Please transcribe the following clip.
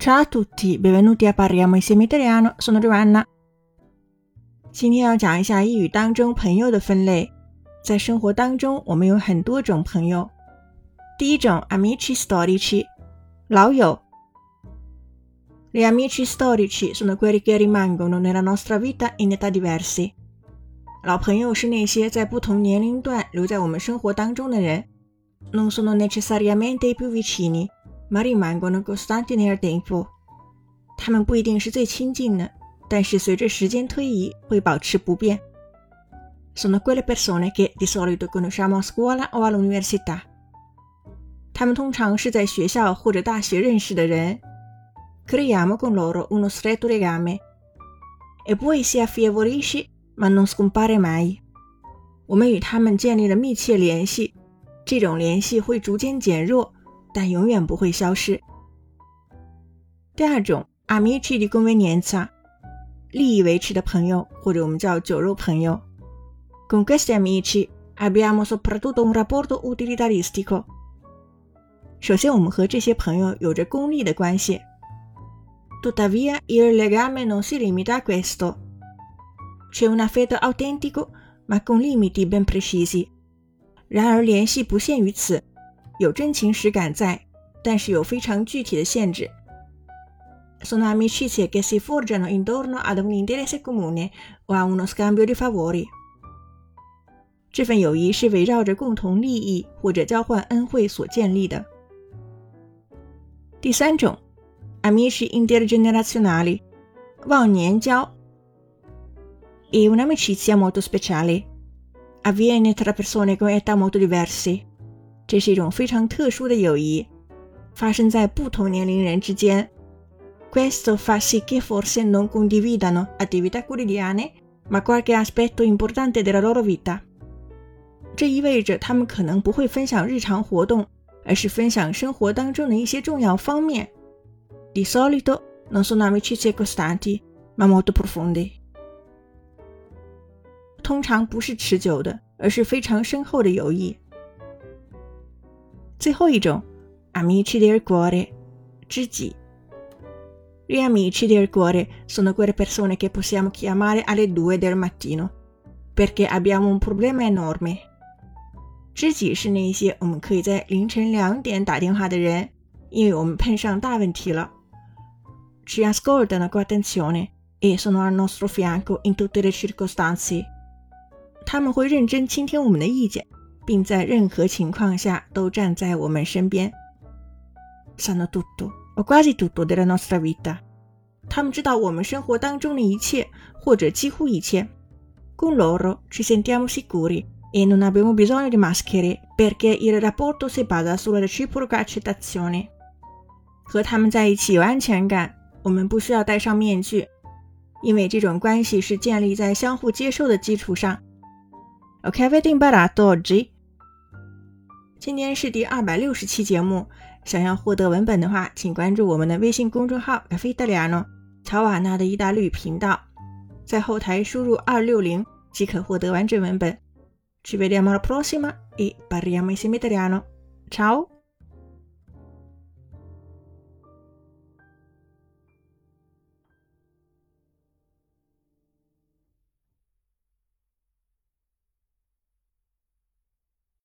Ciao a tutti, benvenuti a Parliamo insieme italiano. Sono Giovanna。今天要讲一下英语当中朋友的分类。在生活当中，我们有很多种朋友。第一种，amici storici，老友。Gli amici storici sono quelli che rimangono nella nostra vita in età diverse。老朋友是那些在不同年龄段留在我们生活当中的人。Non sono necessariamente i più vicini。 Ma rimangono costanti nel tempo。他们不一定是最亲近的，但是随着时间推移会保持不变。Sono quelle persone che di solito conosciamo a scuola o all'università。他们通常是在学校或者大学认识的人。Creiamo con loro uno stretto legame e poi si affievolisce ma non scompare mai。我们与他们建立了密切联系，这种联系会逐渐减弱。但永远不会消失。第二种，amici di convenienza，利益维持的朋友，或者我们叫酒肉朋友。Con questi amici abbiamo soprattutto un rapporto utilitaristico。首先，我们和这些朋友有着功利的关系。Tuttavia il legame non si limita a questo. C'è un affetto autentico, ma con limiti ben precisi。然而，联系不限于此。有真情实感在，但是有非常具体的限制。Sono amicizie che si forgiano intorno ad un interesse comune o a uno scambio di favori。这份友谊是围绕着共同利益或者交换恩惠所建立的。第三种，amici intergenerazionali，忘年交。È un'amicizia molto speciale. Avviene tra persone con età molto diverse. 这是一种非常特殊的友谊，发生在不同年龄人之间。Questo fa sì che forse non condividano attività quotidiane, ma qualche aspetto importante della loro vita。这意味着他们可能不会分享日常活动，而是分享生活当中的一些重要方面。Di solito non sono amicizie costanti, ma molto profonde。通常不是持久的，而是非常深厚的友谊。最后一种，amici del cuore，知己。Gli amici del cuore sono quelle persone che possiamo chiamare alle due del mattino perché abbiamo un problema enorme。知己是那些我们可以在凌晨两点打电话的人，因为我们碰上大问题了。Ci ascoltano con attenzione e sono al nostro fianco in tutte le circostanze。他们会认真倾听我们的意见。 并在任何情况下都站在我们身边。Sanno tutto o quasi tutto della nostra vita。他们知道我们生活当中的一切，或者几乎一切。Con loro ci sentiamo sicuri e non abbiamo bisogno di maschere perché il rapporto si basa sulla reciproca accettazione。和他们在一起有安全感，我们不需要戴上面具，因为这种关系是建立在相互接受的基础上。 Ok, avete imparato oggi? 今天是第二百六十期节目。想要获得文本的话，请关注我们的微信公众号 “Cafe Italiano” 乔瓦纳的意大利语频道，在后台输入二六零即可获得完整文本。Ci vediamo alla prossima e parliamo insieme italiano. Ciao!